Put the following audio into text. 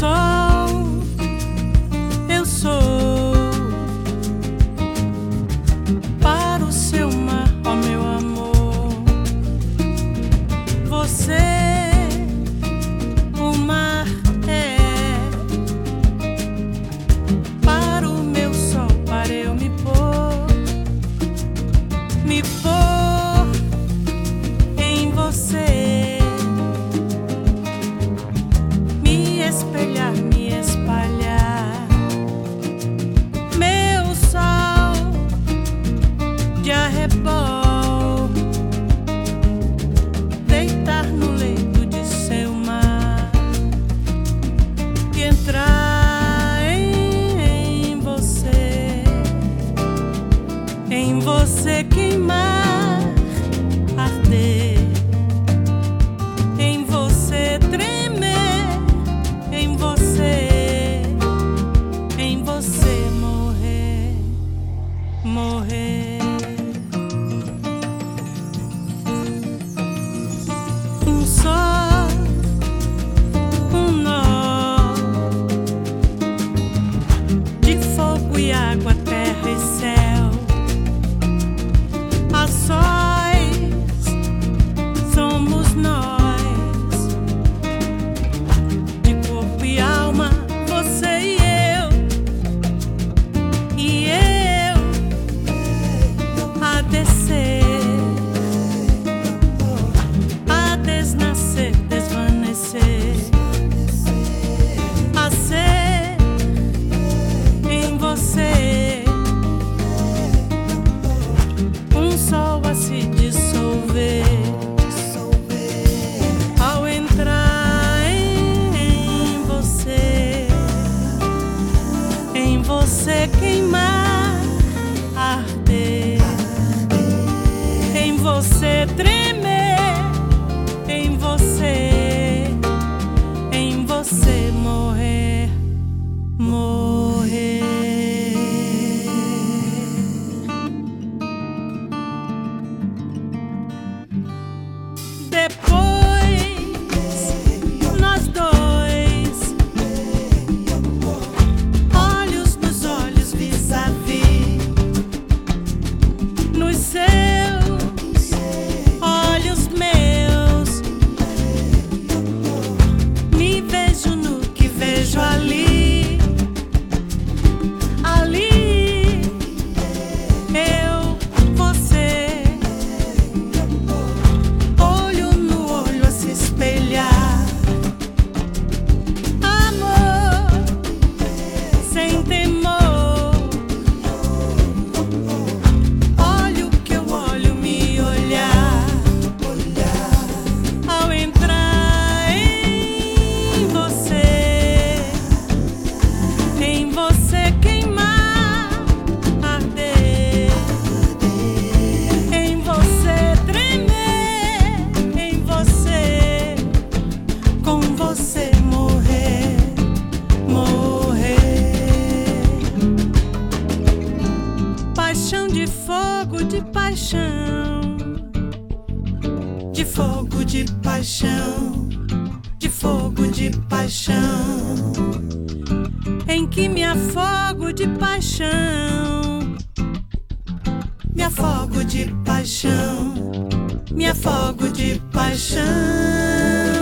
sou, eu sou. É arrebol, deitar no leito de seu mar e entrar em você, em você queimar. você tremer. paixão, de fogo de paixão, de fogo de paixão, em que me afogo de paixão, me afogo de paixão, me afogo de paixão.